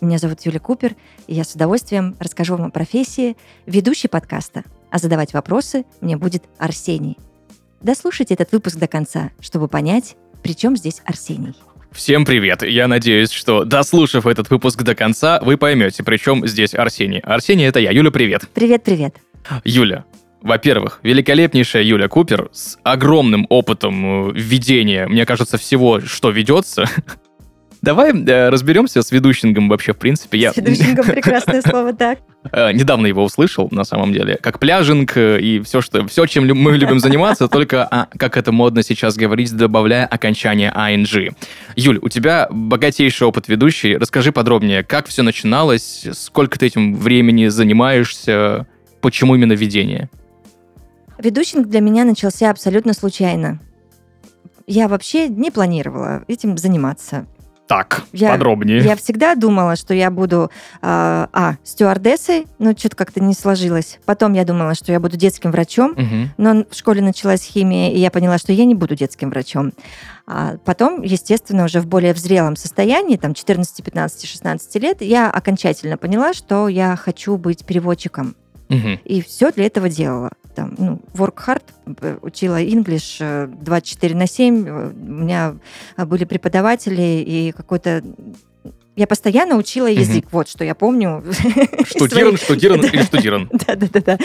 Меня зовут Юля Купер, и я с удовольствием расскажу вам о профессии ведущей подкаста. А задавать вопросы мне будет Арсений. Дослушайте этот выпуск до конца, чтобы понять, при чем здесь Арсений. Всем привет! Я надеюсь, что, дослушав этот выпуск до конца, вы поймете, при чем здесь Арсений. Арсений — это я. Юля, привет! Привет-привет. Юля, во-первых, великолепнейшая Юля Купер с огромным опытом э, ведения, мне кажется, всего, что ведется. Давай э, разберемся с ведущингом вообще, в принципе. Я С ведущим прекрасное слово, так. э, недавно его услышал, на самом деле, как пляжинг э, и все, что, все, чем мы любим заниматься, только, а, как это модно сейчас говорить, добавляя окончание ing. Юль, у тебя богатейший опыт ведущий. Расскажи подробнее, как все начиналось, сколько ты этим времени занимаешься, почему именно ведение? Ведущинг для меня начался абсолютно случайно. Я вообще не планировала этим заниматься. Так, Я- подробнее. Я всегда думала, что я буду а, а, стюардессой, но что-то как-то не сложилось. Потом я думала, что я буду детским врачом, Мгм. но в школе началась химия, и я поняла, что я не буду детским врачом. А потом, естественно, уже в более взрелом состоянии, там 14, 15, 16 лет, я окончательно поняла, что я хочу быть переводчиком. Мгм. И все для этого делала. Там, ну, work hard, э, учила English э, 24 на 7. э, У меня э, были преподаватели и какой-то... Я постоянно учила язык, вот что я помню. Штудирован, штудирован или штудирован? Да-да-да.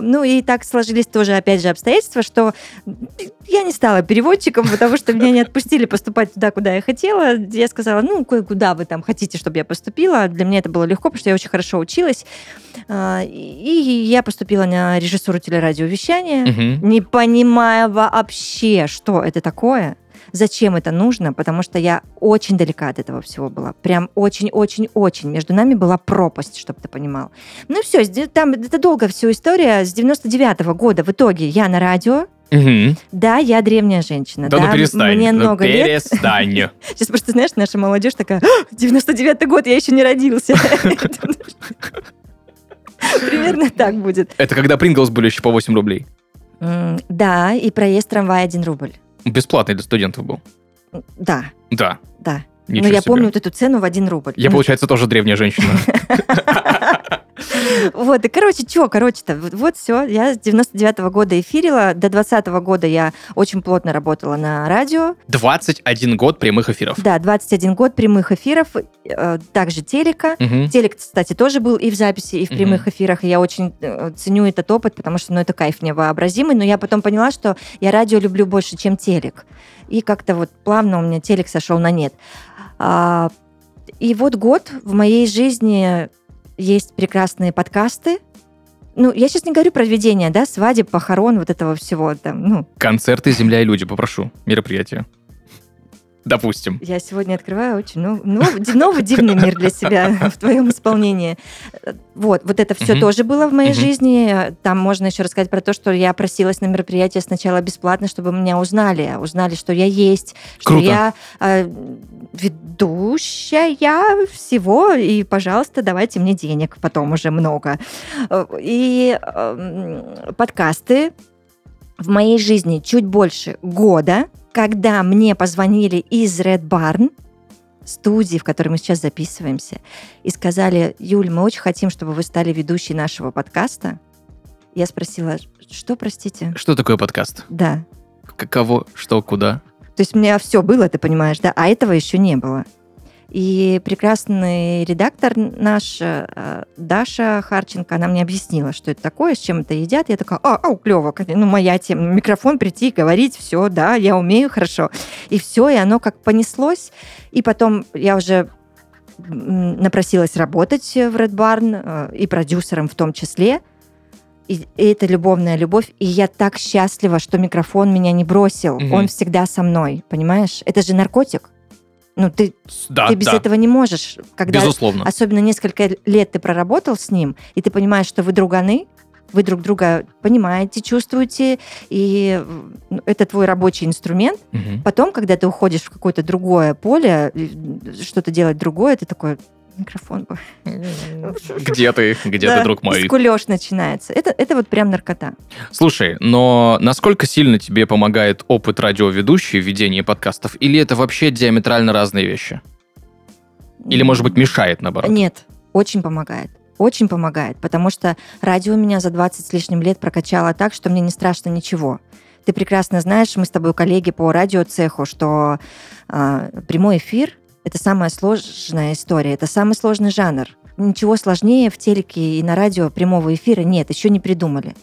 Ну и так сложились тоже, опять же, обстоятельства, что я не стала переводчиком, потому что меня не отпустили поступать туда, куда я хотела. Я сказала, ну, куда вы там хотите, чтобы я поступила. Для меня это было легко, потому что я очень хорошо училась. А, И я поступила на режиссуру телерадиовещания, не понимая вообще, что это такое. Зачем это нужно? Потому что я очень далека от этого всего была. Прям очень-очень-очень. Между нами была пропасть, чтобы ты понимал. Ну и все, там это долго всю история. С 99 года в итоге я на радио. Мгм. Да, я древняя женщина. Да ну перестань. Мне ну много лет. перестань. Сейчас просто, знаешь, наша молодежь такая, «А, 99 год, я еще не родился. Примерно так будет. Это когда Принглс были еще по 8 рублей. Да, и проезд трамвая 1 рубль. Бесплатный для студентов был. Да, Да. да. Ничего Но я себе. помню вот эту цену в 1 рубль. Я, Ну, получается, тоже древняя женщина. Вот, и, короче, что, короче-то, вот, вот все, я с 99 года эфирила, до 20 года я очень плотно работала на радио, 21 год прямых эфиров. да, 21 год прямых эфиров, э, также телека, Мгм. Телек, кстати, тоже был и в записи, и в прямых эфирах. И я очень э, ценю этот опыт, потому что ну, это кайф невообразимый. Но я потом поняла, что я радио люблю больше, чем телек. И как-то вот плавно у меня телек сошел на нет. А, и вот год в моей жизни есть прекрасные подкасты. Ну, я сейчас не говорю про ведение, да, свадеб, похорон, вот этого всего. Там, ну, Концерты «Земля и люди», попрошу. Мероприятие. Допустим. Я сегодня открываю очень нов- нов- ди- новый дивный мир для себя в твоем исполнении. Вот, вот это все Мгм. тоже было в моей Мгм. жизни. Там можно еще рассказать про то, что я просилась на мероприятие сначала бесплатно, чтобы меня узнали, узнали, что я есть, что Круто. я э, ведущая всего, и, пожалуйста, давайте мне денег потом уже много. Э, И э, подкасты в моей жизни чуть больше года, когда мне позвонили из Red Barn, студии, в которой мы сейчас записываемся, и сказали, Юль, мы очень хотим, чтобы вы стали ведущей нашего подкаста. Я спросила, что, простите? Что такое подкаст? Да. К- Кого, что, куда? То есть у меня все было, ты понимаешь, да? А этого еще не было. И прекрасный редактор наш, э, Даша Харченко, она мне объяснила, что это такое, с чем это едят. Я такая, а, ау, клево, ну, моя тема, микрофон прийти, говорить, все, да, я умею хорошо. И все, и оно как понеслось. И потом я уже напросилась работать в Red Barn, э, и продюсером в том числе. И, и это любовная любовь. И я так счастлива, что микрофон меня не бросил. Мгм. Он всегда со мной, понимаешь? Это же наркотик. Ну, ты, Да, ты без да, этого не можешь. Когда безусловно. особенно несколько лет ты проработал с ним, и ты понимаешь, что вы друганы, вы друг друга понимаете, чувствуете, и м, это твой рабочий инструмент. Мгм. Потом, когда ты уходишь в какое-то другое поле, что-то делать другое, ты такой, микрофон. Где ты, где Да, ты, друг мой? Скулёж начинается. Это, это вот прям наркота. Слушай, но насколько сильно тебе помогает опыт радиоведущей в ведении подкастов, или это вообще диаметрально разные вещи? Или, может быть, мешает, наоборот? Нет, очень помогает. Очень помогает, потому что радио меня за 20 с лишним лет прокачало так, что мне не страшно ничего. Ты прекрасно знаешь, мы с тобой коллеги по радиоцеху, что а, прямой эфир — это самая сложная история, это самый сложный жанр. Ничего сложнее в телеке и на радио прямого эфира нет, еще не придумали.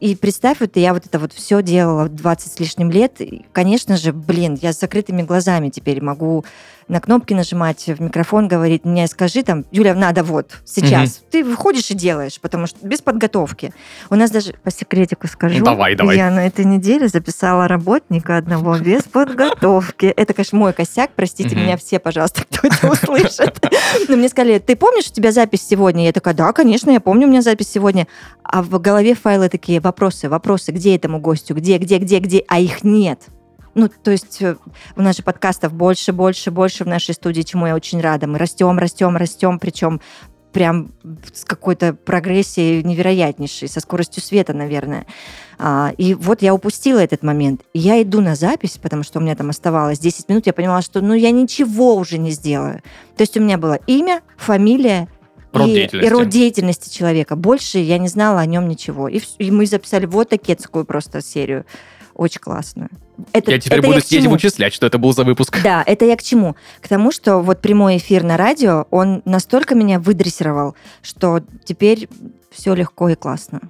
И представь, вот я вот это вот все делала 20 с лишним лет. И, конечно же, блин, я с закрытыми глазами теперь могу на кнопки нажимать, в микрофон говорить, мне скажи там, Юля, надо вот, сейчас. Ты выходишь и делаешь, потому что без подготовки. У нас даже, по секретику скажу, Давай, давай. я на этой неделе записала работника одного без подготовки. Это, конечно, мой косяк, простите меня все, пожалуйста, кто это услышит. Но мне сказали, ты помнишь, у тебя запись сегодня? Я такая, да, конечно, я помню, у меня запись сегодня. А в голове файлы такие, вопросы, вопросы, где этому гостю, где, где, где, где, а их нет. Ну, то есть э, у нас же подкастов больше, больше, больше в нашей студии, чему я очень рада. Мы растем, растем, растем, причем прям с какой-то прогрессией невероятнейшей, со скоростью света, наверное. А, и вот я упустила этот момент. Я иду на запись, потому что у меня там оставалось 10 минут, я понимала, что ну я ничего уже не сделаю. То есть у меня было имя, фамилия, Род и, деятельности. и род деятельности человека. Больше я не знала о нем ничего. И, и мы записали вот такецкую просто серию. Очень классную. Это, Я теперь это буду сидеть и вычислять, что это был за выпуск. Да, это я к чему? К тому, что вот прямой эфир на радио, он настолько меня выдрессировал, что теперь все легко и классно.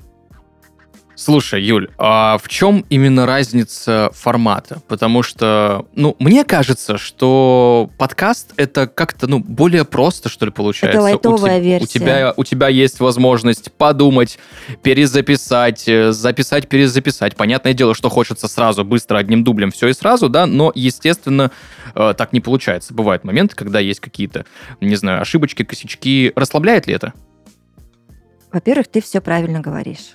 Слушай, Юль, а в чем именно разница формата? Потому что, ну, мне кажется, что подкаст это как-то, ну, более просто, что ли, получается. Это лайтовая у, те- версия. У тебя, у тебя есть возможность подумать, перезаписать, э, записать, перезаписать. Понятное дело, что хочется сразу, быстро, одним дублем все и сразу, да, но, естественно, э, так не получается. Бывают моменты, когда есть какие-то, не знаю, ошибочки, косячки. Расслабляет ли это? Во-первых, ты все правильно говоришь.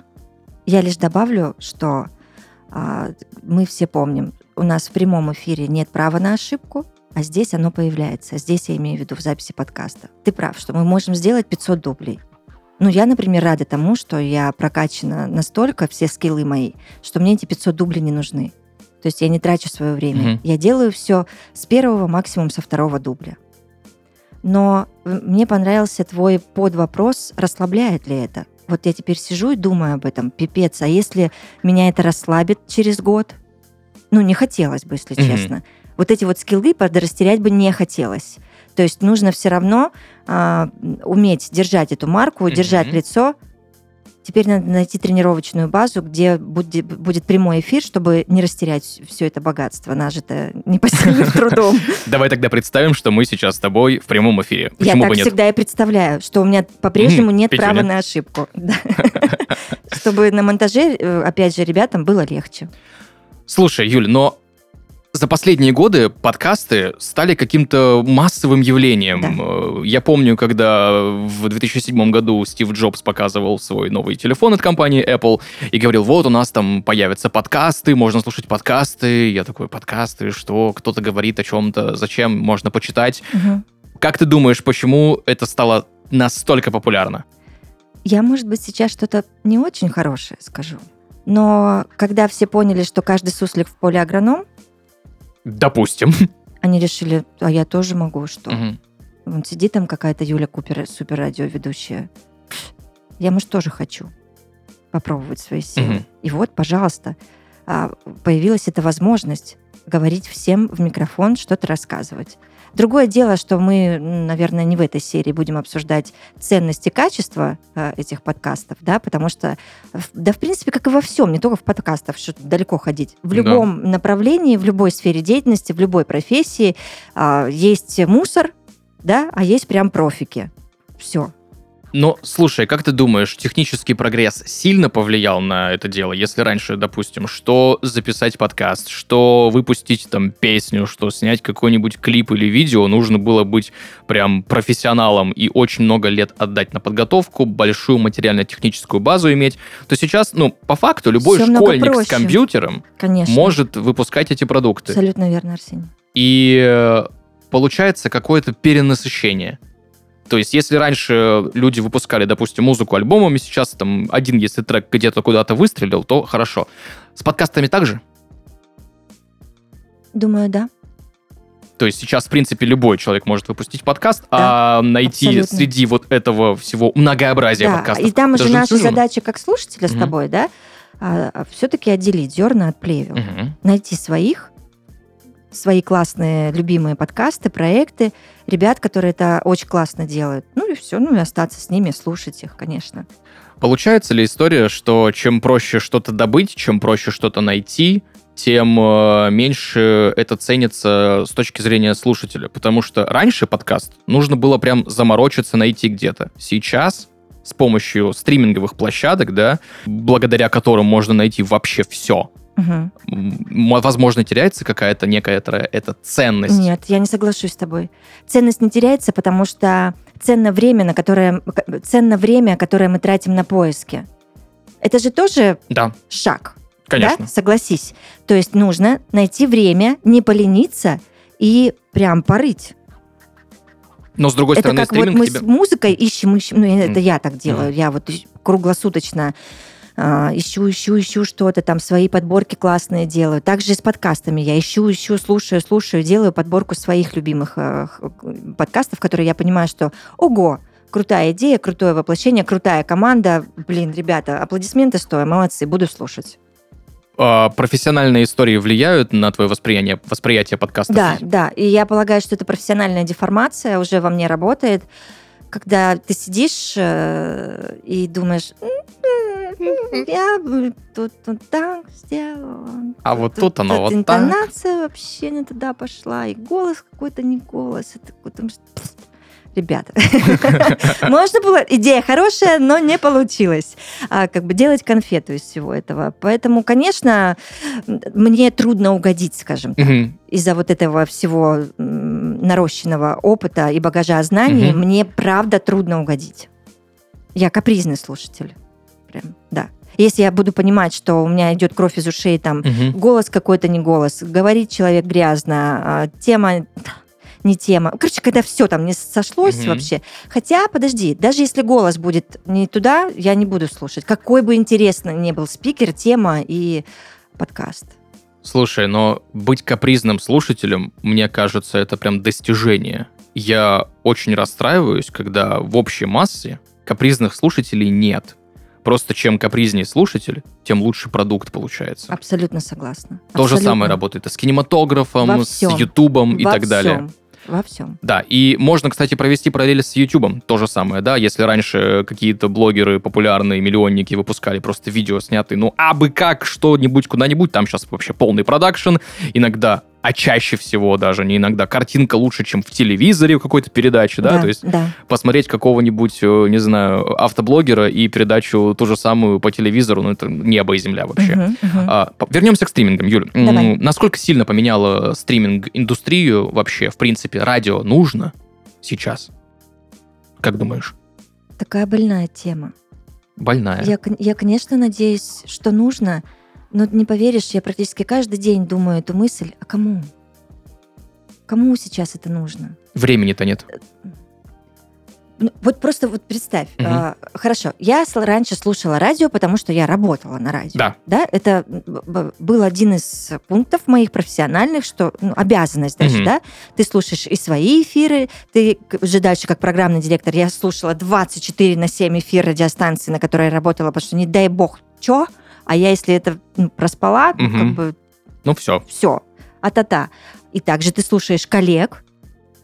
Я лишь добавлю, что а, мы все помним, у нас в прямом эфире нет права на ошибку, а здесь оно появляется. Здесь я имею в виду в записи подкаста. Ты прав, что мы можем сделать 500 дублей. Ну, я, например, рада тому, что я прокачана настолько, все скиллы мои, что мне эти 500 дублей не нужны. То есть я не трачу свое время. Мгм. Я делаю все с первого, максимум со второго дубля. Но мне понравился твой подвопрос, расслабляет ли это. Вот я теперь сижу и думаю об этом, пипец, а если меня это расслабит через год? Ну, не хотелось бы, если Мгм. честно. Вот эти вот скиллы подрастерять бы не хотелось. То есть нужно все равно а, уметь держать эту марку, Мгм. держать лицо. Теперь надо найти тренировочную базу, где будет, будет прямой эфир, чтобы не растерять все это богатство, нажитое непосильным трудом. Давай тогда представим, что мы сейчас с тобой в прямом эфире. Я так всегда и представляю, что у меня по-прежнему нет права на ошибку. Чтобы на монтаже, э, опять же, ребятам было легче. Слушай, Юль, но за последние годы подкасты стали каким-то массовым явлением. Э, Я помню, когда в 2007 году Стив Джобс показывал свой новый телефон от компании Apple и говорил, вот у нас там появятся подкасты, можно слушать подкасты. Я такой, подкасты, что? Кто-то говорит о чем-то, зачем? Можно почитать. Мгм. Как ты думаешь, почему это стало настолько популярно? Я, может быть, сейчас что-то не очень хорошее скажу. Но когда все поняли, что каждый суслик в поле агроном, Допустим. они решили, а я тоже могу, что? Мгм. Вон сидит там какая-то Юля Купер, супер радиоведущая. Я, может, тоже хочу попробовать свои силы. Мгм. И вот, пожалуйста, а, появилась эта возможность говорить всем в микрофон, что-то рассказывать. Другое дело, что мы, наверное, не в этой серии будем обсуждать ценность и качество э, этих подкастов, да, потому что, да, в принципе, как и во всем, не только в подкастах, что далеко ходить. В Да. любом направлении, в любой сфере деятельности, в любой профессии а, есть мусор, да, а есть прям профики. Все. Но, слушай, как ты думаешь, технический прогресс сильно повлиял на это дело? Если раньше, допустим, что записать подкаст, что выпустить там песню, что снять какой-нибудь клип или видео, нужно было быть прям профессионалом и очень много лет отдать на подготовку, большую материально-техническую базу иметь, то сейчас, ну, по факту, любой много школьник с компьютером Конечно. может выпускать эти продукты. Абсолютно верно, Арсений. И э, получается какое-то перенасыщение. То есть, если раньше люди выпускали, допустим, музыку альбомами, сейчас там один, если трек где-то куда-то выстрелил, то хорошо. С подкастами также? Думаю, да. То есть сейчас, в принципе, любой человек может выпустить подкаст, а найти абсолютно. среди вот этого всего многообразия Да, подкастов. и там уже же наша задача как слушателя с Мгм. тобой, да, все-таки отделить зерна от плевел. Мгм. Найти своих, свои классные любимые подкасты, проекты, ребят, которые это очень классно делают. Ну и все, ну и остаться с ними, слушать их, конечно. Получается ли история, что чем проще что-то добыть, чем проще что-то найти, тем э, меньше это ценится с точки зрения слушателя? Потому что раньше подкаст нужно было прям заморочиться, найти где-то. Сейчас с помощью стриминговых площадок, да, благодаря которым можно найти вообще все, Мгм. возможно, теряется какая-то некая эта, эта ценность. Нет, я не соглашусь с тобой. Ценность не теряется, потому что ценно время, на которое, ценно время, которое мы тратим на поиски. Это же тоже Да, шаг. конечно. Да? Согласись. То есть нужно найти время, не полениться и прям порыть. Но с другой это стороны, как вот мы тебе... с музыкой ищем, ищем, ну это Мгм. я так делаю, я вот круглосуточно ищу, ищу, ищу что-то, там свои подборки классные делаю. Также и с подкастами я ищу, ищу, слушаю, слушаю, делаю подборку своих любимых х- подкастов, которые я понимаю, что ого, крутая идея, крутое воплощение, крутая команда. Блин, ребята, аплодисменты стоя, молодцы, буду слушать. А, профессиональные истории влияют на твое восприятие, восприятие подкастов? Да, да. И я полагаю, что это профессиональная деформация уже во мне работает, когда ты сидишь э, и думаешь, «М-м, я тут так сделала. А вот тут оно вот так. Интонация вообще не туда пошла, и голос какой-то не голос. Это Ребята, можно было, идея хорошая, но не получилось. А, как бы делать конфету из всего этого. Поэтому, конечно, мне трудно угодить, скажем так из-за вот этого всего нарощенного опыта и багажа знаний, Мгм. мне правда трудно угодить. Я капризный слушатель. Прям, да. Если я буду понимать, что у меня идет кровь из ушей, там, Мгм. голос какой-то не голос, говорит человек грязно, а, тема не тема. Короче, когда все там не сошлось Мгм. вообще. Хотя, подожди, даже если голос будет не туда, я не буду слушать. Какой бы интересно ни был спикер, тема и подкаст. Слушай, но быть капризным слушателем, мне кажется, это прям достижение. Я очень расстраиваюсь, когда в общей массе капризных слушателей нет. Просто чем капризнее слушатель, тем лучше продукт получается. Абсолютно согласна. То же Абсолютно. самое работает и с кинематографом, с всем. Ютубом и Во так далее. Во всем. Да, и можно, кстати, провести параллели с Ютубом. То же самое, да, если раньше какие-то блогеры популярные, миллионники выпускали просто видео снятые, ну, абы как, что-нибудь, куда-нибудь, там сейчас вообще полный продакшн, иногда, а чаще всего даже, не иногда, картинка лучше, чем в телевизоре в какой-то передаче, да, то есть да. посмотреть какого-нибудь, э, не знаю, автоблогера и передачу ту же самую по телевизору, ну, это небо и земля вообще. Мгм, мгм. А, вернемся к стримингам, Юль. Давай. Насколько сильно поменяла стриминг-индустрию вообще, в принципе, радио нужно сейчас? Как думаешь? Такая больная тема. Больная. Я, я, конечно, надеюсь, что нужно, но не поверишь, я практически каждый день думаю эту мысль, а кому? Кому сейчас это нужно? Времени-то нет. Ну, Вот просто вот представь. Мгм. а, хорошо, я раньше слушала радио, потому что я работала на радио. Да. Да, это был один из пунктов моих профессиональных, что ну, обязанность даже, Мгм. да. Ты слушаешь и свои эфиры, ты уже дальше как программный директор, я слушала 24 на 7 эфир радиостанции, на которой я работала, потому что не дай бог, чё, а я если это ну, проспала, Мгм. как бы Ну все. все, а-та-та. И также ты слушаешь коллег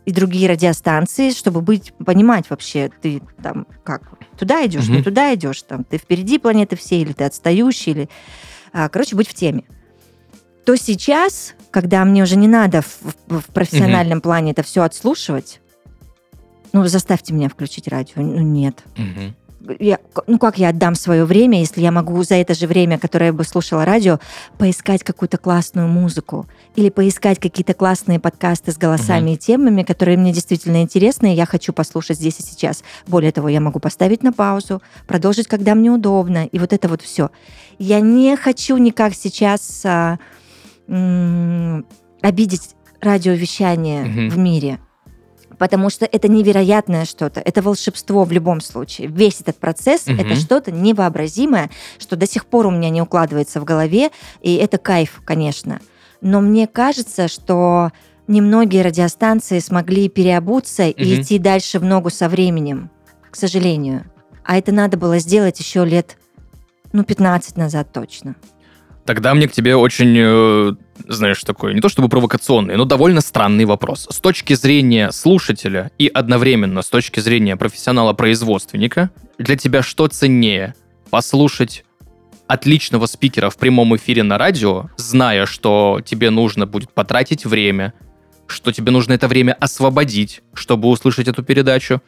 и другие радиостанции, чтобы быть, понимать вообще, ты там как, туда идешь, не Мгм. туда идешь, там, ты впереди планеты всей, или ты отстающий, или... а, короче, быть в теме. То сейчас, когда мне уже не надо в, в- профессиональном плане это все отслушивать, Ну, заставьте меня включить радио. Ну, нет. Мгм. Я, ну, как я отдам свое время, если я могу за это же время, которое я бы слушала радио, поискать какую-то классную музыку или поискать какие-то классные подкасты с голосами и темами, которые мне действительно интересны, и я хочу послушать здесь и сейчас. Более того, я могу поставить на паузу, продолжить, когда мне удобно, и вот это вот все. Я не хочу никак сейчас а, м, обидеть радиовещание Мгм. в мире. Потому что это невероятное что-то, это волшебство в любом случае. Весь этот процесс Мгм. это что-то невообразимое, что до сих пор у меня не укладывается в голове, и это кайф, конечно. Но мне кажется, что немногие радиостанции смогли переобуться и Мгм. идти дальше в ногу со временем, к сожалению. А это надо было сделать еще лет, ну, 15 назад точно. Тогда мне к тебе очень, э, знаешь, такой, не то чтобы провокационный, но довольно странный вопрос. С точки зрения слушателя и одновременно с точки зрения профессионала-производственника, для тебя что ценнее? Послушать отличного спикера в прямом эфире на радио, зная, что тебе нужно будет потратить время, что тебе нужно это время освободить, чтобы услышать эту передачу,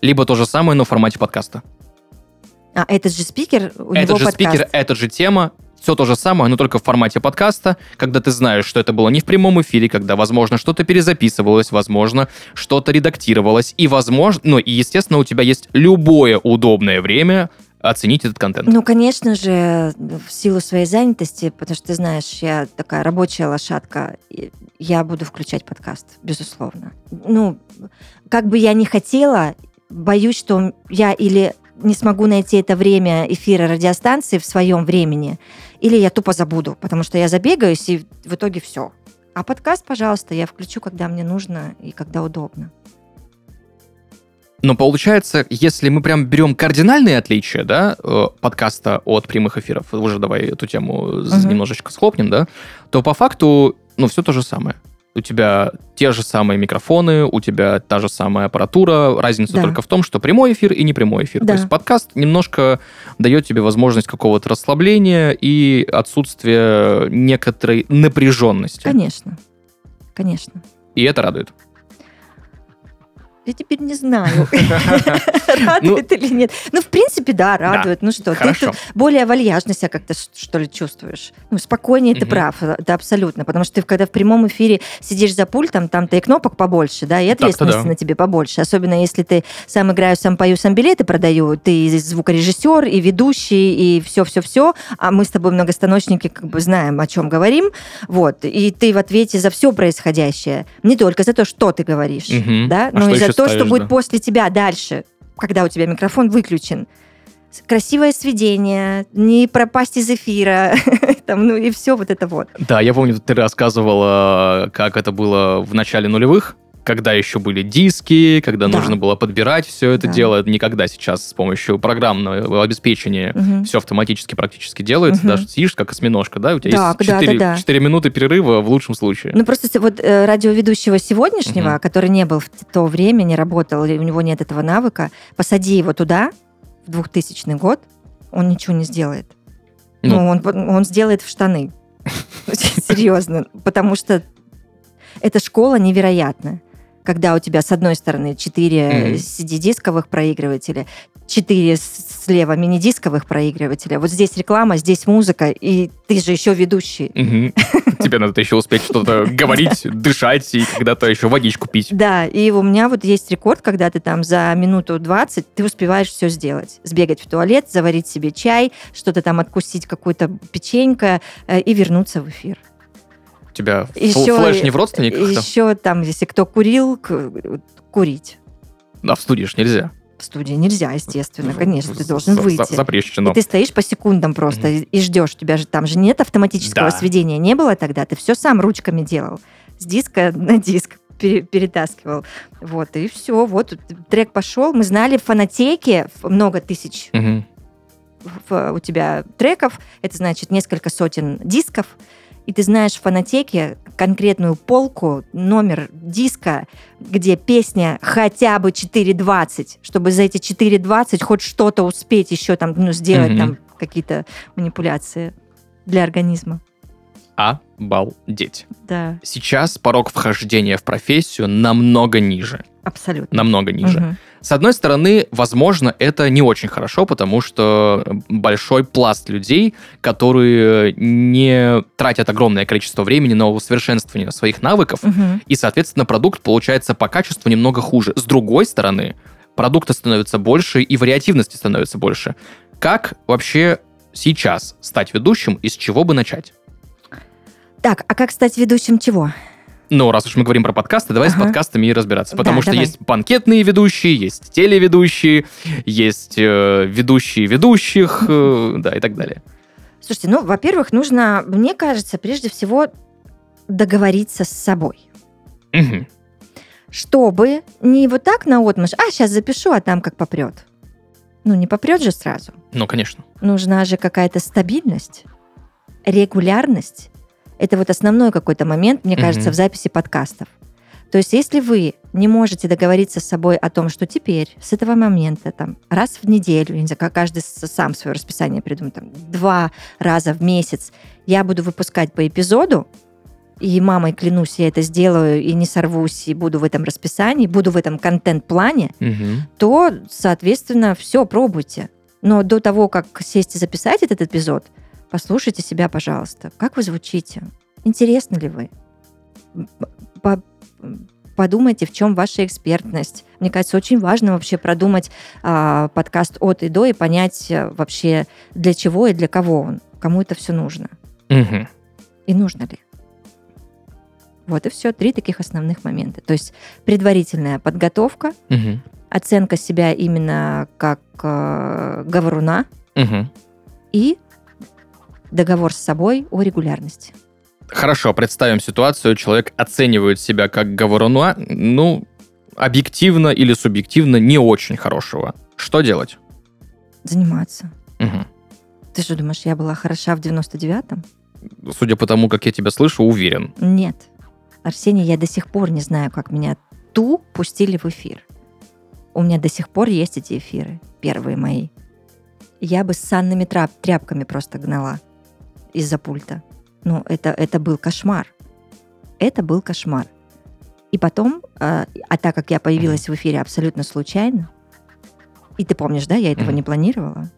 либо то же самое, но в формате подкаста. А этот же спикер, у этот него же подкаст. спикер, эта же тема, все то же самое, но только в формате подкаста, когда ты знаешь, что это было не в прямом эфире, когда, возможно, что-то перезаписывалось, возможно, что-то редактировалось, и, возможно, ну, и, естественно, у тебя есть любое удобное время оценить этот контент. Ну, конечно же, в силу своей занятости, потому что ты знаешь, я такая рабочая лошадка, я буду включать подкаст, безусловно. Ну, как бы я ни хотела, боюсь, что я или не смогу найти это время эфира радиостанции в своем времени, или я тупо забуду, потому что я забегаюсь, и в итоге все. А подкаст, пожалуйста, я включу, когда мне нужно и когда удобно. Но получается, если мы прям берем кардинальные отличия, да, э, подкаста от прямых эфиров, уже давай эту тему Мгм. немножечко схлопнем, да, то по факту, ну, все то же самое. У тебя те же самые микрофоны, у тебя та же самая аппаратура. Разница Да. только в том, что прямой эфир и не прямой эфир. Да. То есть подкаст немножко дает тебе возможность какого-то расслабления и отсутствия некоторой напряженности. Конечно. Конечно. И это радует. Я теперь не знаю, радует или нет. Ну, в принципе, да, радует. Ну что, ты более вальяжно себя как-то, что ли, чувствуешь. Ну, спокойнее ты прав, да, абсолютно. Потому что ты, когда в прямом эфире сидишь за пультом, там-то и кнопок побольше, да, и Так-то ответственности на тебе побольше. Особенно если ты сам играю, сам пою, сам билеты продаю, ты звукорежиссер, и ведущий, и все-все-все. А мы с тобой многостаночники как бы знаем, о чем говорим. Вот. И ты в ответе за все происходящее. Не только за то, что ты говоришь, да, А но и за то, что ставишь, будет да? после тебя дальше, когда у тебя микрофон выключен. Красивое сведение, не пропасть из эфира, там, ну и все вот это вот. Да, я помню, ты рассказывала, как это было в начале нулевых, когда еще были диски, когда Да. нужно было подбирать все это Да. дело. Никогда сейчас с помощью программного обеспечения Мгм. все автоматически практически делается. Мгм. Даже сидишь как косминожка, да? У тебя Да, есть да, 4, да, да. минуты перерыва в лучшем случае. Ну просто вот э, радиоведущего сегодняшнего, Мгм. который не был в то время, не работал, у него нет этого навыка, посади его туда, в 2000 год, он ничего не сделает. Ну. Ну, он, он сделает в штаны. Серьезно. Потому что эта школа невероятная. Когда у тебя с одной стороны 4 Мгм. CD-дисковых проигрывателя, 4 слева мини-дисковых проигрывателя. Вот здесь реклама, здесь музыка, и ты же еще ведущий. Тебе надо еще успеть что-то говорить, дышать и когда-то еще водичку пить. Да, и у меня вот есть рекорд, когда ты там за минуту 20 ты успеваешь все сделать. Сбегать в туалет, заварить себе чай, что-то там откусить, какую-то печенька э, и вернуться в эфир. Тебя Еще- флеш не в родственниках? Еще там, если кто курил, курить. А в студии ж нельзя. В студии нельзя, естественно, конечно, ты должен выйти. Запрещено. И ты стоишь по секундам просто и- и ждешь. Тебя же там же нет автоматического Да. сведения. Не было тогда. Ты все сам ручками делал. С диска на диск пере- перетаскивал. Вот, и все. Вот трек пошел. Мы знали в фонотеке много тысяч в- у тебя треков. Это значит несколько сотен дисков. И ты знаешь в фонотеке конкретную полку, номер диска, где песня хотя бы 4.20, чтобы за эти 4.20 хоть что-то успеть еще там, ну, сделать Мгм. там какие-то манипуляции для организма. Обалдеть. Да. Сейчас порог вхождения в профессию намного ниже. Абсолютно. намного ниже. Мгм. С одной стороны, возможно, это не очень хорошо, потому что большой пласт людей, которые не тратят огромное количество времени на усовершенствование своих навыков, Мгм. и, соответственно, продукт получается по качеству немного хуже. С другой стороны, продукта становится больше и вариативности становится больше. Как вообще сейчас стать ведущим и с чего бы начать? Так, а как стать ведущим чего? Ну, раз уж мы говорим про подкасты, давай с Ага. подкастами и разбираться. Потому Да, что давай. есть банкетные ведущие, есть телеведущие, есть э, ведущие ведущих, э, да, и так далее. Слушайте, ну, во-первых, нужно, мне кажется, прежде всего договориться с собой. Мгм. Чтобы не вот так на отмышь, а, сейчас запишу, а там как попрет. Ну, не попрет же сразу. Ну, конечно. Нужна же какая-то стабильность, регулярность. Это вот основной какой-то момент, мне кажется, в записи подкастов. То есть, если вы не можете договориться с собой о том, что теперь, с этого момента, там, раз в неделю, не знаю, как каждый сам свое расписание придумает, там, два раза в месяц я буду выпускать по эпизоду, и мамой клянусь, я это сделаю, и не сорвусь, и буду в этом расписании, буду в этом контент-плане, Мгм. то, соответственно, все, пробуйте. Но до того, как сесть и записать этот эпизод, послушайте себя, пожалуйста. Как вы звучите? Интересны ли вы? По- Подумайте, в чем ваша экспертность. Мне кажется, очень важно вообще продумать а, подкаст от и до и понять а, вообще, для чего и для кого он. Кому это все нужно. Мгм. И нужно ли. Вот и все. Три таких основных момента. То есть предварительная подготовка, Мгм. оценка себя именно как э, говоруна Мгм. и договор с собой о регулярности. Хорошо, представим ситуацию. Человек оценивает себя как говоруна, ну, объективно или субъективно не очень хорошего. Что делать? Заниматься. Мгм. Ты что думаешь, я была хороша в 99-м? Судя по тому, как я тебя слышу, уверен. Нет. Арсений, я до сих пор не знаю, как меня ту пустили в эфир. У меня до сих пор есть эти эфиры, первые мои. Я бы с санными тряпками просто гнала из-за пульта. Ну, это, это был кошмар. Это был кошмар. И потом, э, а так как я появилась в эфире абсолютно случайно, и ты помнишь, да, я этого не планировала,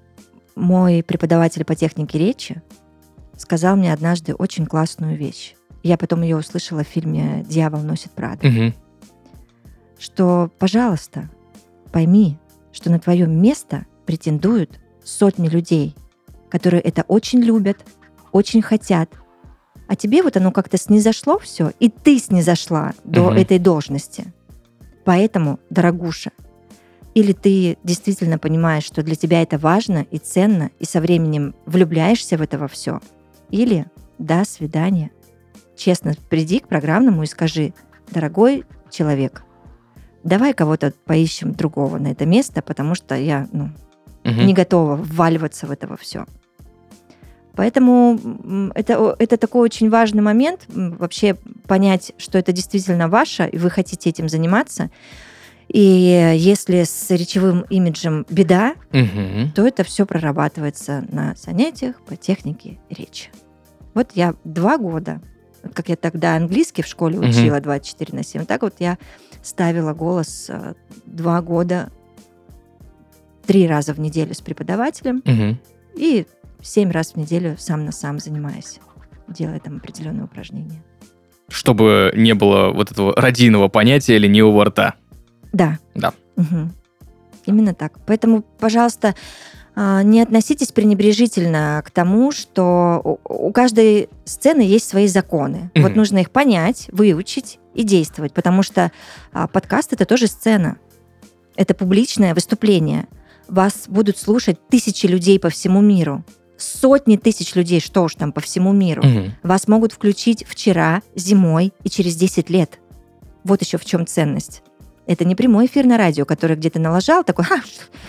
мой преподаватель по технике речи сказал мне однажды очень классную вещь. Я потом ее услышала в фильме «Дьявол носит Прада», Мгм. что, пожалуйста, пойми, что на твое место претендуют сотни людей, которые это очень любят, очень хотят. А тебе вот оно как-то снизошло все, и ты снизошла до Мгм. этой должности. Поэтому, дорогуша, или ты действительно понимаешь, что для тебя это важно и ценно, и со временем влюбляешься в это во все, или до свидания. Честно, приди к программному и скажи, дорогой человек, давай кого-то поищем другого на это место, потому что я ну, Мгм. не готова вваливаться в это во все. Поэтому это, это такой очень важный момент, вообще понять, что это действительно ваше, и вы хотите этим заниматься. И если с речевым имиджем беда, Мгм. то это все прорабатывается на занятиях по технике речи. Вот я два года, вот как я тогда английский в школе учила 24 на 7, так вот я ставила голос э, два года, три раза в неделю с преподавателем Мгм. и семь раз в неделю сам на сам занимаясь, делая там определенные упражнения. Чтобы не было вот этого родийного понятия ленивого рта. Да. Да. Мгм. Именно так. Поэтому, пожалуйста, а, не относитесь пренебрежительно к тому, что у- каждой сцены есть свои законы. Мгм. Вот нужно их понять, выучить и действовать, потому что а, подкаст это тоже сцена. Это публичное выступление. Вас будут слушать тысячи людей по всему миру. Сотни тысяч людей, что уж там по всему миру. Мгм. Вас могут включить вчера, зимой и через 10 лет. Вот еще в чем ценность. Это не прямой эфир на радио, который где-то налажал, такой, «Ха,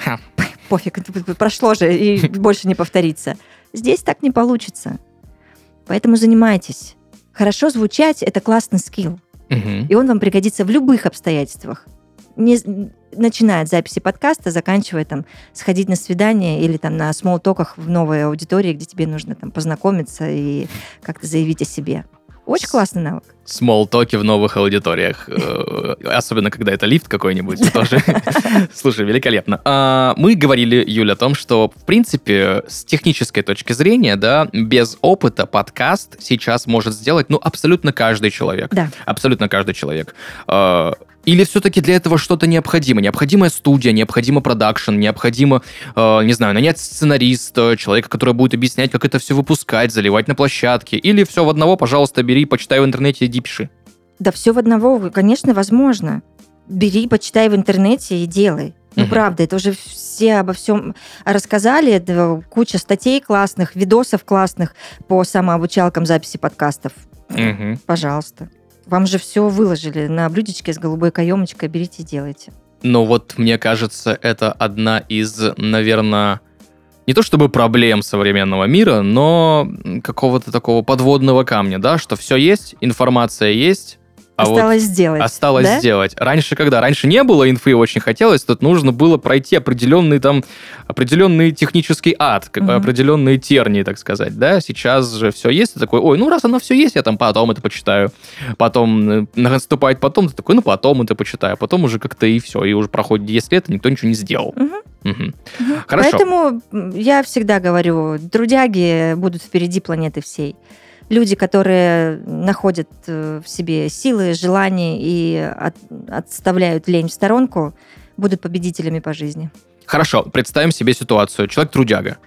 Ха. пофиг, прошло же и больше не повторится. Здесь так не получится. Поэтому занимайтесь. Хорошо звучать – это классный скилл, Мгм. и он вам пригодится в любых обстоятельствах. Не, начиная от записи подкаста, заканчивая там сходить на свидание или там на смолтоках в новой аудитории, где тебе нужно там познакомиться и как-то заявить о себе. Очень классный навык. смолтоки в новых аудиториях. Э, Особенно, когда это лифт какой-нибудь. Тоже. Слушай, великолепно. А, Мы говорили, Юля, о том, что, в принципе, с технической точки зрения, да, без опыта подкаст сейчас может сделать, ну, абсолютно каждый человек. Да. Абсолютно каждый человек. Или все-таки для этого что-то необходимо? Необходимая студия, необходимо продакшн, необходимо, э, не знаю, нанять сценариста, человека, который будет объяснять, как это все выпускать, заливать на площадке. Или все в одного, пожалуйста, бери, почитай в интернете, иди пиши. Да все в одного, конечно, возможно. Бери, почитай в интернете и делай. Ну, Мгм. правда, это уже все обо всем рассказали. Куча статей классных, видосов классных по самообучалкам записи подкастов. Мгм. Пожалуйста. Вам же все выложили на блюдечке с голубой каемочкой. Берите и делайте. Но вот мне кажется, это одна из, наверное, не то чтобы проблем современного мира, но какого-то такого подводного камня, да, что все есть, информация есть, а вот Осталось сделать. осталось да? сделать. Раньше, когда раньше не было инфы, очень хотелось, тут нужно было пройти определенный там определенный технический ад, Мгм. определенные тернии, так сказать, да. Сейчас же все есть, ты такой, ой, ну раз оно все есть, я там потом это почитаю. Потом э, наступает потом, ты такой, ну потом это почитаю. Потом уже как-то и все, и уже проходит 10 лет, и никто ничего не сделал. Мгм. Мгм. Хорошо. Поэтому я всегда говорю, трудяги будут впереди планеты всей. Люди, которые находят э, в себе силы, желания и от- отставляют лень в сторонку, будут победителями по жизни. Хорошо, представим себе ситуацию. Человек трудяга.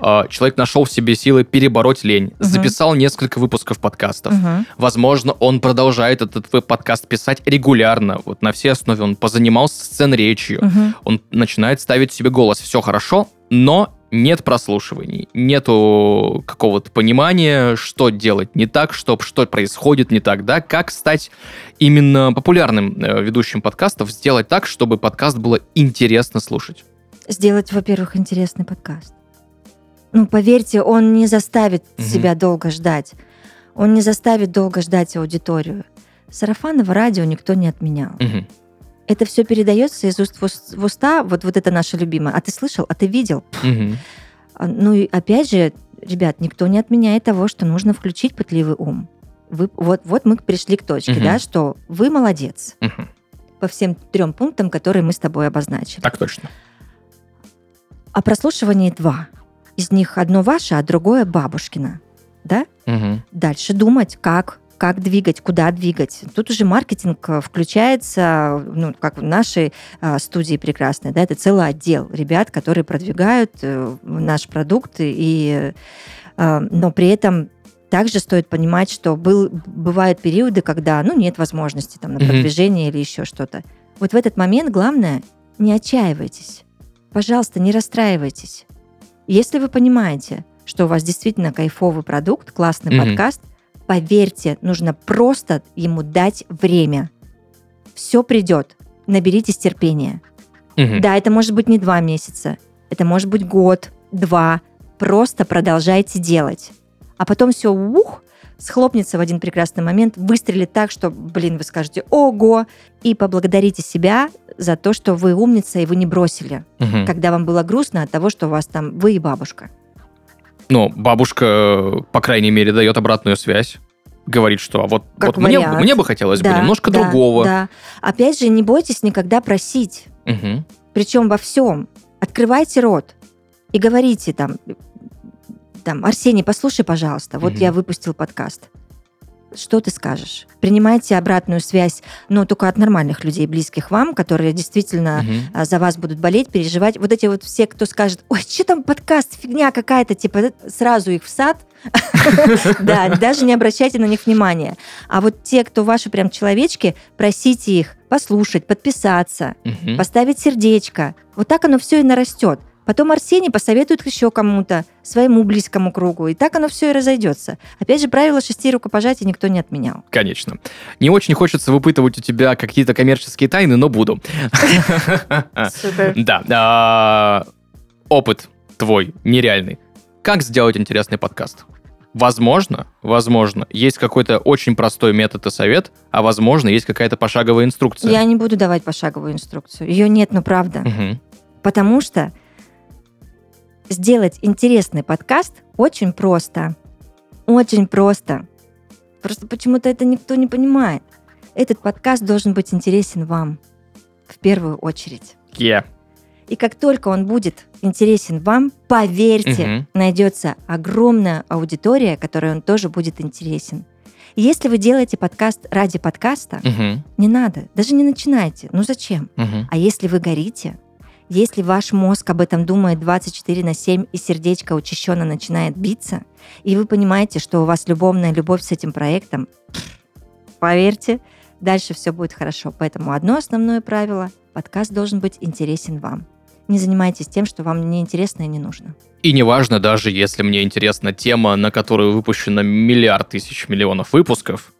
А, Человек нашел в себе силы перебороть лень, Мгм. записал несколько выпусков подкастов. Мгм. Возможно, он продолжает этот подкаст писать регулярно. Вот на всей основе он позанимался сцен-речью. Мгм. Он начинает ставить себе голос. Все хорошо, но нет прослушиваний, нету какого-то понимания, что делать не так, что, что происходит не так, да, как стать именно популярным э, ведущим подкастов, сделать так, чтобы подкаст было интересно слушать. Сделать, во-первых, интересный подкаст. Ну, поверьте, он не заставит Мгм. себя долго ждать. Он не заставит долго ждать аудиторию. Сарафаново радио никто не отменял. Мгм. Это все передается из уст в ус- в уста, вот, вот это наше любимое. А ты слышал, а ты видел? А, Ну и опять же, ребят, никто не отменяет того, что нужно включить пытливый ум. Вы, вот, вот мы пришли к точке, Мгм. да, что вы молодец Мгм. по всем трем пунктам, которые мы с тобой обозначили. Так точно. А прослушивание два. Из них одно ваше, а другое бабушкина. Да? Мгм. Дальше думать, как как двигать, куда двигать. Тут уже маркетинг э, включается, ну, как в нашей а, студии прекрасной, да, это целый отдел ребят, которые продвигают э, наш продукт, и, э, но при этом также стоит понимать, что был, бывают периоды, когда, ну, нет возможности там на продвижение или еще что-то. Вот в этот момент главное, не отчаивайтесь. Пожалуйста, не расстраивайтесь. Если вы понимаете, что у вас действительно кайфовый продукт, классный Мгм. подкаст, поверьте, нужно просто ему дать время. Все придет. Наберитесь терпения. Мгм. Да, это может быть не два месяца, это может быть год, два. Просто продолжайте делать. А потом все, ух, схлопнется в один прекрасный момент, выстрелит так, что, блин, вы скажете «Ого!» и поблагодарите себя за то, что вы умница и вы не бросили, Мгм. когда вам было грустно от того, что у вас там вы и бабушка. Ну, бабушка, по крайней мере, дает обратную связь. Говорит, что а вот, Как вот мне, вариант. мне бы хотелось бы Да, немножко да, другого. Да. Опять же, не бойтесь никогда просить. Мгм. Причем во всем. Открывайте рот и говорите там, там, Арсений, послушай, пожалуйста, вот Мгм. я выпустил подкаст. Что ты скажешь? Принимайте обратную связь, но только от нормальных людей, близких вам, которые действительно а, за вас будут болеть, переживать. Вот эти вот все, кто скажет, ой, что там подкаст, фигня какая-то, типа сразу их в сад. Да, даже не обращайте на них внимания. А вот те, кто ваши прям человечки, просите их послушать, подписаться, поставить сердечко. Вот так оно все и нарастет. Потом Арсений посоветует еще кому-то, своему близкому кругу, и так оно все и разойдется. Опять же, правило шести рукопожатий никто не отменял. Конечно. Не очень хочется выпытывать у тебя какие-то коммерческие тайны, но буду. Супер. Да. а, Опыт твой нереальный. Как сделать интересный подкаст? Возможно, возможно, есть какой-то очень простой метод и совет, а возможно, есть какая-то пошаговая инструкция. Я не буду давать пошаговую инструкцию. Ее нет, ну правда. Мгм. Потому что сделать интересный подкаст очень просто. Очень просто. Просто почему-то это никто не понимает. Этот подкаст должен быть интересен вам в первую очередь. Yeah. И как только он будет интересен вам, поверьте, Мгм. найдется огромная аудитория, которой он тоже будет интересен. И Если вы делаете подкаст ради подкаста, Мгм. не надо, даже не начинайте. Ну зачем? Мгм. А если вы горите, если ваш мозг об этом думает 24 на 7 и сердечко учащенно начинает биться, и вы понимаете, что у вас любовная любовь с этим проектом, поверьте, дальше все будет хорошо. Поэтому одно основное правило – подкаст должен быть интересен вам. Не занимайтесь тем, что вам не интересно и не нужно. И неважно, даже если мне интересна тема, на которую выпущено миллиард тысяч миллионов выпусков,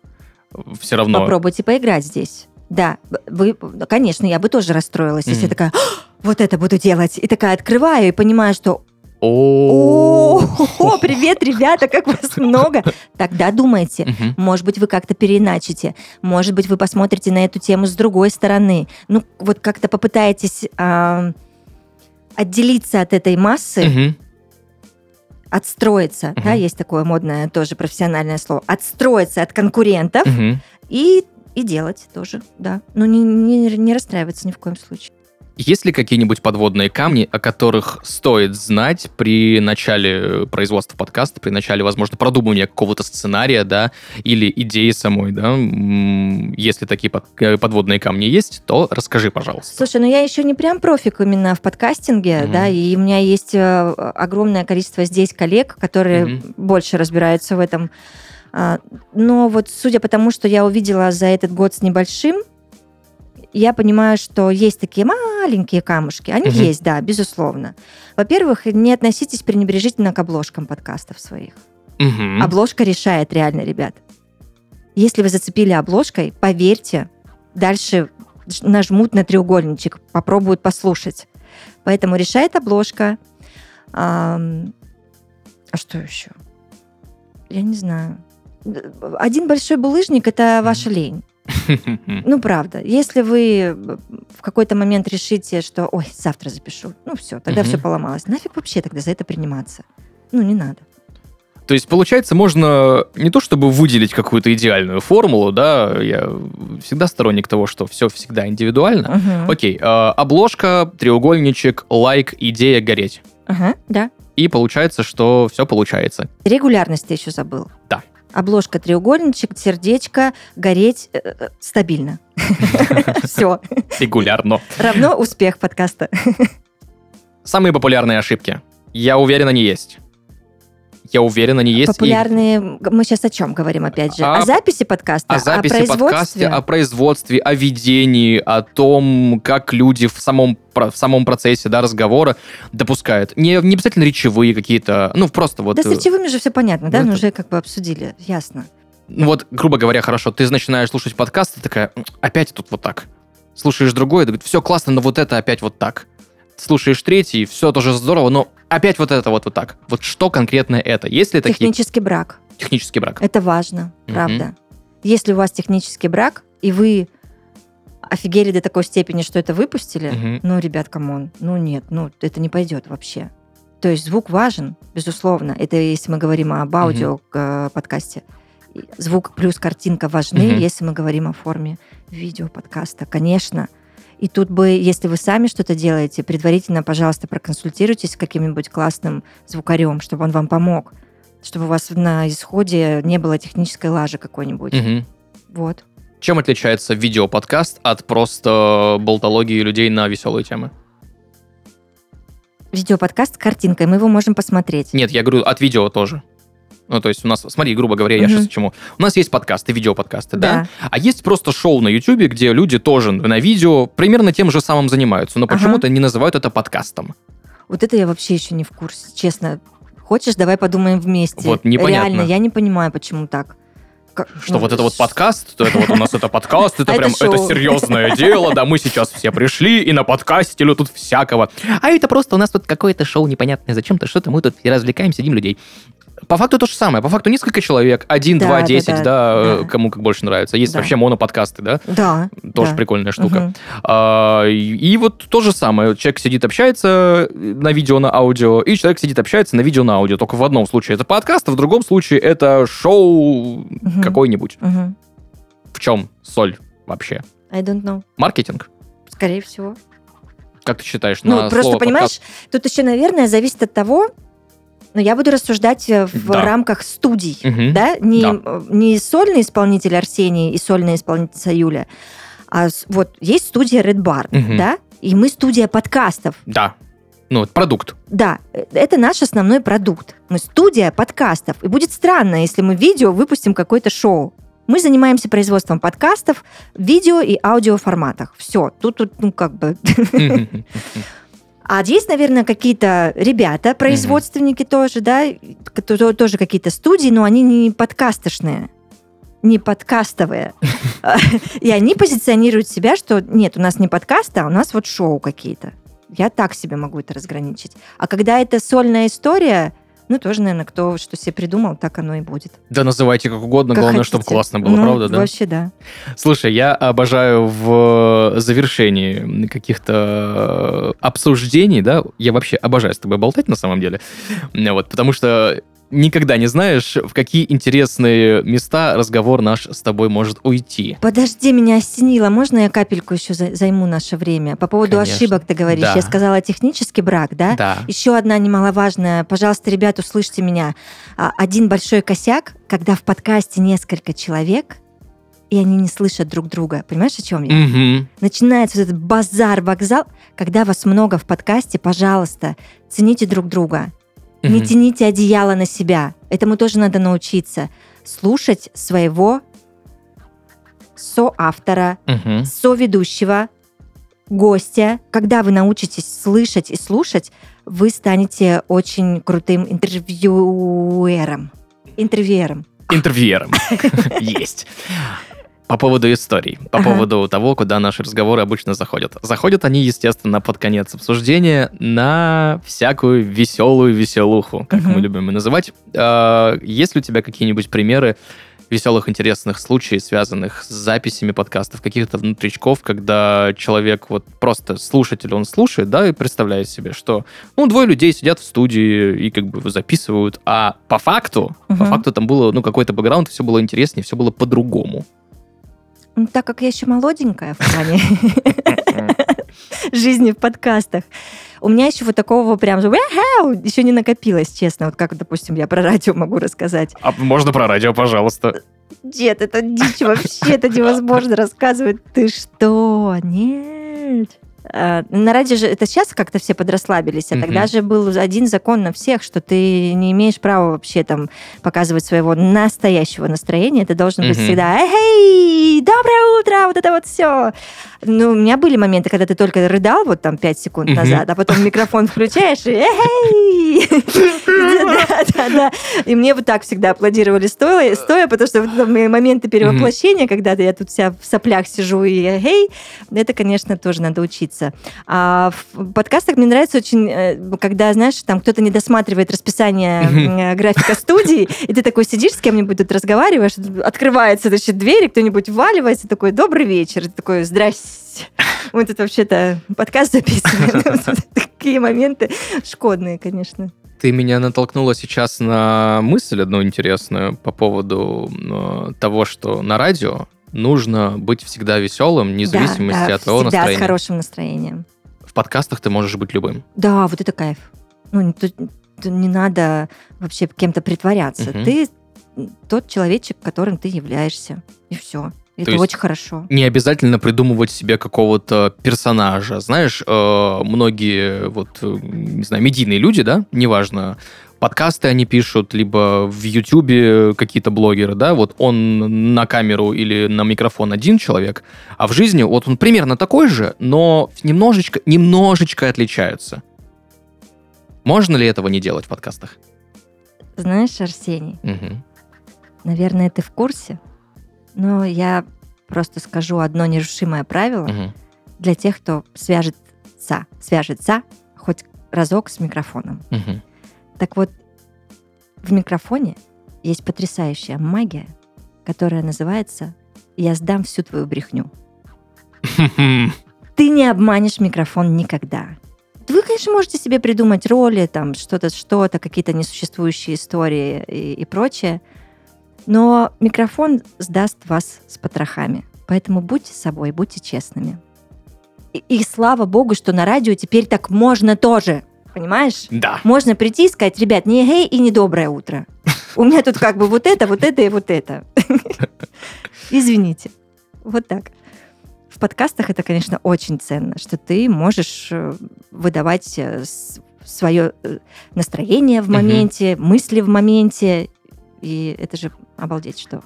все равно... Попробуйте поиграть здесь. Да, вы, конечно, я бы тоже расстроилась, если Мгм. такая, «А, вот это буду делать. И такая открываю и понимаю, что О, привет, ребята, как вас много. Тогда думайте. Может быть, вы как-то переиначите. Может быть, вы посмотрите на эту тему с другой стороны. Ну, вот как-то попытаетесь а, отделиться от этой массы, отстроиться. Да, есть такое модное тоже профессиональное слово. Отстроиться от конкурентов и, и делать тоже, да. Но не, не, не расстраиваться ни в коем случае. Есть ли какие-нибудь подводные камни, о которых стоит знать при начале производства подкаста, при начале, возможно, продумывания какого-то сценария, да, или идеи самой, да? Если такие э, подводные камни есть, то расскажи, пожалуйста. Слушай, ну я еще не прям профик именно в подкастинге, Мгм. да, и у меня есть э, огромное количество здесь коллег, которые Мгм. больше разбираются в этом. А, Но вот судя по тому, что я увидела за этот год с небольшим, я понимаю, что есть такие маленькие камушки. Они Мгм. есть, да, безусловно. Во-первых, не относитесь пренебрежительно к обложкам подкастов своих. Мгм. Обложка решает реально, ребят. Если вы зацепили обложкой, поверьте, дальше нажмут на треугольничек, попробуют послушать. Поэтому решает обложка. Ам, А что еще? Я не знаю. Один большой булыжник – это ваша лень. Ну, правда. Если вы в какой-то момент решите, что «Ой, завтра запишу», ну, все, тогда все поломалось. Нафиг вообще тогда за это приниматься? Ну, не надо. То есть, получается, можно не то чтобы выделить какую-то идеальную формулу, да, я всегда сторонник того, что все всегда индивидуально. Мгм. Окей, э, обложка, треугольничек, лайк, идея гореть. Ага, да. И получается, что все получается. Регулярность ты еще забыл. Да. Обложка, треугольничек, сердечко, гореть э, э, стабильно. Все. Регулярно. Равно успех подкаста. Самые популярные ошибки. Я уверен, они есть. Я уверен, они есть. и- Популярные... Мы сейчас о чем говорим, опять же? О- О записи подкаста? О записи производстве? подкасте, о производстве, о ведении, о том, как люди в самом, в самом процессе да, разговора допускают. Не, не обязательно речевые какие-то, ну, просто вот... Да с э, речевыми же все понятно, да? ну, Мы это- уже как бы обсудили. Ясно. Ну вот, грубо говоря, хорошо, ты начинаешь слушать подкаст, ты такая, «М, опять тут вот так. Слушаешь другое, говорит, все классно, но вот это опять вот так. Слушаешь третий, все тоже здорово, но опять вот это вот, вот так. Вот что конкретно это? Есть ли такие Технический брак. технический брак? Это важно, Мгм. правда. Если у вас технический брак, и вы офигели до такой степени, что это выпустили, Мгм. ну, ребят, come on, ну нет, ну это не пойдет вообще. То есть звук важен, безусловно. Это если мы говорим об аудио э, подкасте. И Звук плюс картинка важны, Мгм. если мы говорим о форме видео подкаста, конечно. И тут бы, если вы сами что-то делаете, предварительно, пожалуйста, проконсультируйтесь с каким-нибудь классным звукарем, чтобы он вам помог, чтобы у вас на исходе не было технической лажи какой-нибудь. Мгм. Вот. Чем отличается видеоподкаст от просто болтологии людей на веселые темы? Видеоподкаст с картинкой, мы его можем посмотреть. Нет, я говорю от видео тоже. Ну, то есть у нас, смотри, грубо говоря, я Мгм. сейчас к чему. У нас есть подкасты, видеоподкасты, да? Да. А есть просто шоу на Ютубе, где люди тоже на видео примерно тем же самым занимаются, но Ага. почему-то не называют это подкастом. Вот это я вообще еще не в курсе, честно. Хочешь, давай подумаем вместе. Вот непонятно. Реально, я не понимаю, почему так. Как- Что ну, вот это вот подкаст, то это вот у нас это подкаст, это А прям это серьезное дело, да, мы сейчас все пришли и на подкасте тут всякого. А это просто у нас тут какое-то шоу непонятное, зачем-то что-то, мы тут развлекаем, сидим людей. По факту то же самое. По факту несколько человек, один, Да, два, да, десять, да, да, э, да. кому как больше нравится. Есть Да. вообще моноподкасты, да? Да. Тоже да. прикольная штука. Мгм. А, и, вот то же самое. Человек сидит, общается на видео, на аудио, и человек сидит, общается на видео, на аудио. Только в одном случае это подкаст, а в другом случае это шоу Мгм. какой-нибудь. Мгм. В чем соль вообще? I don't know. Маркетинг? Скорее всего. Как ты считаешь? Ну, на просто понимаешь, тут еще, наверное, зависит от того, но я буду рассуждать э, в Да. рамках студий, Мгм. да, не, Да. э, не сольный исполнитель Арсений и сольная исполнительница Юля, а вот есть студия Red Barn, Мгм. да, и мы студия подкастов. Да. Ну, продукт. Да, э, это наш основной продукт. Мы студия подкастов. И будет странно, если мы видео выпустим какое-то шоу. Мы занимаемся производством подкастов в видео и аудио форматах. Все, тут, тут, ну, как бы... А есть, наверное, какие-то ребята, производственники тоже, да, тоже какие-то студии, но они не подкастошные, не подкастовые. И они позиционируют себя, что нет, у нас не подкасты, а у нас вот шоу какие-то. Я так себе могу это разграничить. А когда это сольная история, ну, тоже, наверное, кто что себе придумал, так оно и будет. Да называйте как угодно, Как главное, хотите. чтобы классно было, Ну, правда, да? Вообще, да. Слушай, я обожаю в завершении каких-то обсуждений, да, я вообще обожаю с тобой болтать на самом деле, вот, потому что никогда не знаешь, в какие интересные места разговор наш с тобой может уйти. Подожди, меня осенило. Можно я капельку еще за- займу наше время? По поводу Конечно. ошибок ты говоришь. Да. Я сказала технический брак, да? Да. Еще одна немаловажная. Пожалуйста, ребят, услышьте меня. А, Один большой косяк, когда в подкасте несколько человек, и они не слышат друг друга. Понимаешь, о чем я? Мгм. Начинается вот этот базар, вокзал. Когда вас много в подкасте, пожалуйста, цените друг друга. Не Мгм. тяните одеяло на себя. Этому тоже надо научиться. Слушать своего соавтора, Мгм. соведущего, гостя. Когда вы научитесь слышать и слушать, вы станете очень крутым интервьюером. Интервьюером. Интервьюером. Есть. По поводу историй, по Ага. поводу того, куда наши разговоры обычно заходят. Заходят они, естественно, под конец обсуждения на всякую веселую веселуху, как Мгм. мы любим ее называть. А, Есть ли у тебя какие-нибудь примеры веселых, интересных случаев, связанных с записями подкастов, каких-то внутричков, когда человек, вот просто слушатель, он слушает, да, и представляет себе, что, ну, двое людей сидят в студии и как бы записывают, а по факту, по Мгм. факту там было, ну, какой-то бэкграунд, все было интереснее, все было по-другому. Ну, Так как я еще молоденькая в плане жизни в подкастах, у меня еще вот такого прям еще не накопилось, честно. Вот как, допустим, я про радио могу рассказать. А можно про радио, пожалуйста? Дед, это дичь вообще, это невозможно рассказывать. Ты что? Нет. А, На радио же это сейчас как-то все подрасслабились, а тогда же был один закон на всех, что ты не имеешь права вообще там показывать своего настоящего настроения. Ты должен быть всегда «Эй, доброе утро!» Вот это вот все. Ну, у меня были моменты, когда ты только рыдал вот там 5 секунд назад, а потом микрофон включаешь и «Эй!» И мне вот так всегда аплодировали стоя, потому что это моменты перевоплощения, когда я тут вся в соплях сижу и «Эй!» Это, конечно, тоже надо учиться. А в подкастах мне нравится очень, э, когда, знаешь, там кто-то не досматривает расписание э, графика студии, и ты такой сидишь с кем-нибудь тут разговариваешь, открывается, значит, дверь, кто-нибудь вваливается, такой «Добрый вечер!» Такой «Здрасте!» Мы тут вообще-то подкаст записываем. Такие моменты шкодные, конечно. Ты меня натолкнула сейчас на мысль одну интересную по поводу э, того, что на радио нужно быть всегда веселым, вне Да, зависимости да, от твоего всегда с настроения. хорошим настроением. В подкастах ты можешь быть любым. Да, вот это кайф. Ну, тут- тут не надо вообще кем-то притворяться. Мгм. Ты тот человечек, которым ты являешься. И все. Это есть- очень хорошо. Не обязательно придумывать себе какого-то персонажа. Знаешь, э, многие, вот, э, не знаю, медийные люди, да, неважно, подкасты они пишут, либо в Ютубе какие-то блогеры, да, вот он на камеру или на микрофон один человек, а в жизни вот он примерно такой же, но немножечко, немножечко отличаются. Можно ли этого не делать в подкастах? Знаешь, Арсений, Мгм. наверное, ты в курсе, но я просто скажу одно нерушимое правило Мгм. для тех, кто свяжется, свяжется хоть разок с микрофоном. Мгм. Так вот, В микрофоне есть потрясающая магия, которая называется «Я сдам всю твою брехню». Ты не обманешь микрофон никогда. Вы, конечно, можете себе придумать роли, там что-то, что-то, какие-то несуществующие истории и, и прочее, но микрофон сдаст вас с потрохами. Поэтому будьте собой, будьте честными. И, и слава богу, что на радио теперь так можно тоже. Понимаешь? Да. Можно прийти и сказать, ребят, не гей и не доброе утро. У меня тут как бы вот это, вот это и вот это. Извините. Вот так. В подкастах это, конечно, очень ценно, что ты можешь э, выдавать свое э, настроение в моменте, мысли в моменте. И это же обалдеть что.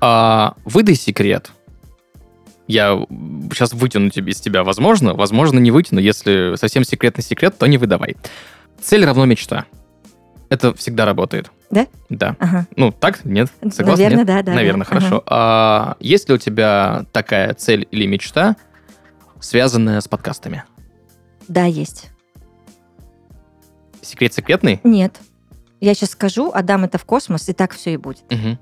А, выдай секрет. Я сейчас вытяну тебе из тебя, возможно, возможно, не вытяну. Если совсем секретный секрет, то не выдавай. Цель равно мечта. Это всегда работает. Да? Да. Ага. Ну, так? Нет? Согласна? Наверное, Нет? да, да. Наверное, да. хорошо. А есть ли у тебя такая цель или мечта, связанная с подкастами? Ага. Да, есть. Секрет секретный? Нет. Я сейчас скажу, отдам это в космос, и так все и будет. Мгм.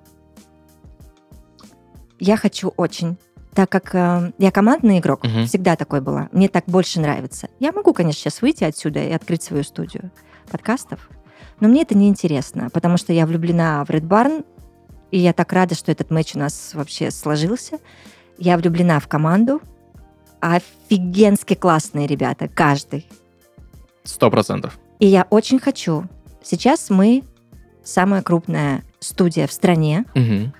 Я хочу очень. Так как э, я командный игрок, Мгм. всегда такой была, мне так больше нравится. Я могу, конечно, сейчас выйти отсюда и открыть свою студию подкастов, но мне это не интересно, потому что я влюблена в Red Barn, и я так рада, что этот матч у нас вообще сложился. Я влюблена в команду. Офигенски классные ребята, каждый. Сто процентов. И я очень хочу. Сейчас мы самая крупная студия в стране Мгм.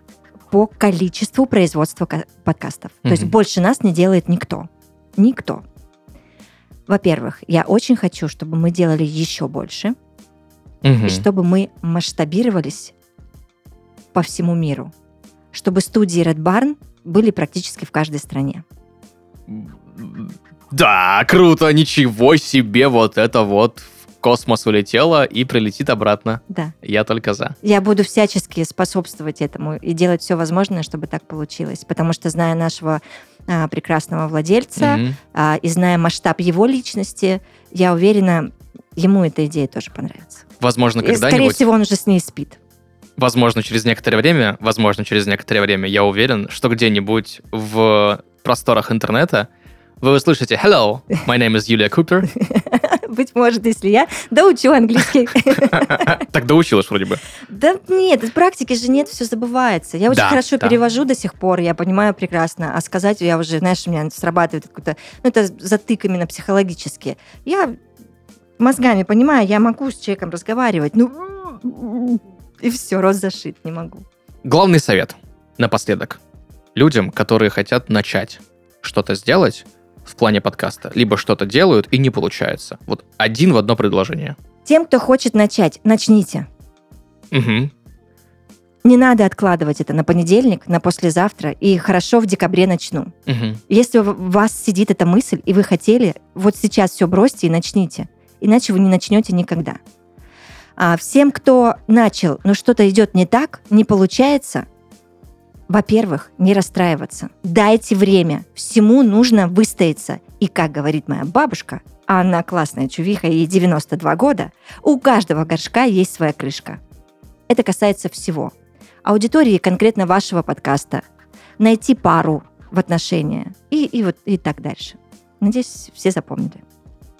По количеству производства ка- подкастов. То есть больше нас не делает никто. Никто. Во-первых, я очень хочу, чтобы мы делали еще больше, Мгм. и чтобы мы масштабировались по всему миру. Чтобы студии Red Barn были практически в каждой стране. Да, круто, ничего себе, вот это вот космос улетело и прилетит обратно. Да. Я только за. Я буду всячески способствовать этому и делать все возможное, чтобы так получилось. Потому что, зная нашего а, прекрасного владельца Мгм. а, и зная масштаб его личности, я уверена, ему эта идея тоже понравится. Возможно, И, скорее когда-нибудь, всего, он уже с ней спит. возможно, через некоторое время, возможно, через некоторое время, я уверен, что где-нибудь в просторах интернета вы услышите «Hello, my name is Юлия Купер». Быть может, если я доучу английский. Так доучилась вроде бы. Да нет, из практики же нет, все забывается. Я очень хорошо перевожу до сих пор, я понимаю прекрасно. А сказать я уже, знаешь, у меня срабатывает какой-то... Ну, это затык именно психологически. Я мозгами понимаю, я могу с человеком разговаривать, ну... И все, рот зашит, не могу. Главный совет напоследок. Людям, которые хотят начать что-то сделать в плане подкаста, либо что-то делают и не получается. Вот один в одно предложение. Тем, кто хочет начать, начните. Мгм. Не надо откладывать это на понедельник, на послезавтра, и хорошо в декабре начну. Мгм. Если у вас сидит эта мысль, и вы хотели, вот сейчас все бросьте и начните. Иначе вы не начнете никогда. А всем, кто начал, но что-то идет не так, не получается, во-первых, не расстраиваться. Дайте время. Всему нужно выстояться. И, как говорит моя бабушка, а она классная чувиха, ей 92 года, у каждого горшка есть своя крышка. Это касается всего. Аудитории конкретно вашего подкаста. Найти пару в отношения. И, и вот и так дальше. Надеюсь, все запомнили.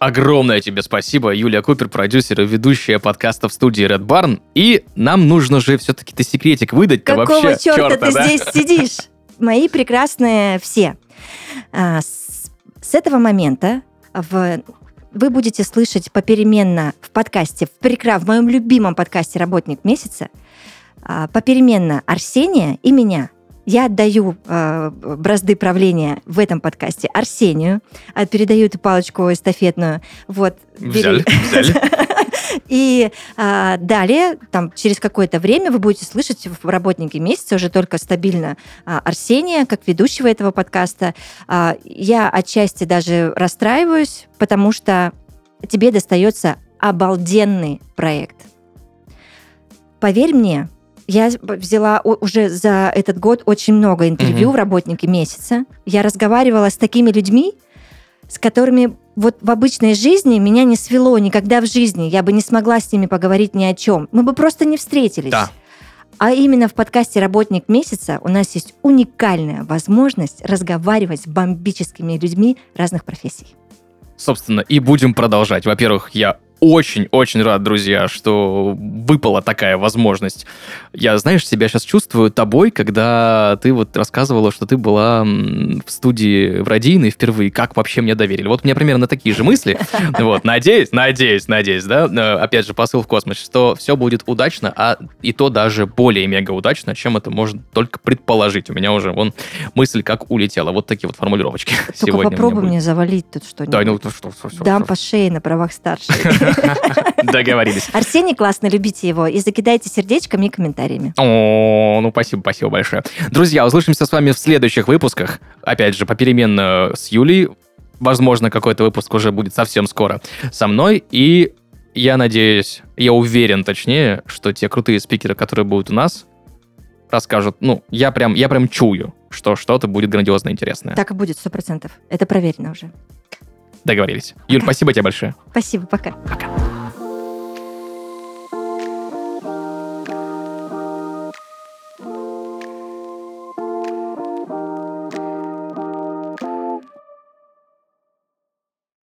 Огромное тебе спасибо, Юлия Купер, продюсер и ведущая подкаста в студии Red Barn. И нам нужно же все-таки ты секретик выдать-то Какого вообще. черта Чёрта, ты да? здесь сидишь? Мои прекрасные все. А, с, с этого момента в- вы будете слышать попеременно в подкасте, в, прекра- в моем любимом подкасте «Работник месяца», а, попеременно Арсения и меня. Я отдаю э, бразды правления в этом подкасте Арсению, а передаю эту палочку эстафетную. Вот, бери. Взяли, взяли. И а, далее, там, через какое-то время вы будете слышать в работнике месяца уже только стабильно а, Арсения, как ведущего этого подкаста. А, я отчасти даже расстраиваюсь, потому что тебе достается обалденный проект. Поверь мне, я взяла уже за этот год очень много интервью Мгм. в работнике месяца. Я разговаривала с такими людьми, с которыми вот в обычной жизни меня не свело никогда в жизни. Я бы не смогла с ними поговорить ни о чем. Мы бы просто не встретились. Да. А именно в подкасте «Работник месяца» у нас есть уникальная возможность разговаривать с бомбическими людьми разных профессий. Собственно, и будем продолжать. Во-первых, я очень-очень рад, друзья, что выпала такая возможность. Я, знаешь, себя сейчас чувствую тобой, когда ты вот рассказывала, что ты была в студии в Радийной впервые. Как вообще мне доверили? Вот у меня примерно такие же мысли. Вот, надеюсь, надеюсь, надеюсь, да? Опять же, посыл в космос, что все будет удачно, а и то даже более мега удачно, чем это можно только предположить. У меня уже вон мысль как улетела. Вот такие вот формулировочки Только сегодня попробуй мне завалить тут что-нибудь. Да, ну что, что, что, Дам по шее на правах старшей. Договорились. Арсений классно, любите его. И закидайте сердечками и комментариями. О, ну спасибо, спасибо большое. Друзья, услышимся с вами в следующих выпусках. Опять же, попеременно с Юлей. Возможно, какой-то выпуск уже будет совсем скоро со мной. И я надеюсь, я уверен точнее, что те крутые спикеры, которые будут у нас, расскажут. Ну, я прям, я прям чую, что что-то будет грандиозно интересное. Так и будет, сто процентов. Это проверено уже. Договорились. Юль, спасибо тебе большое. Спасибо, пока. Пока.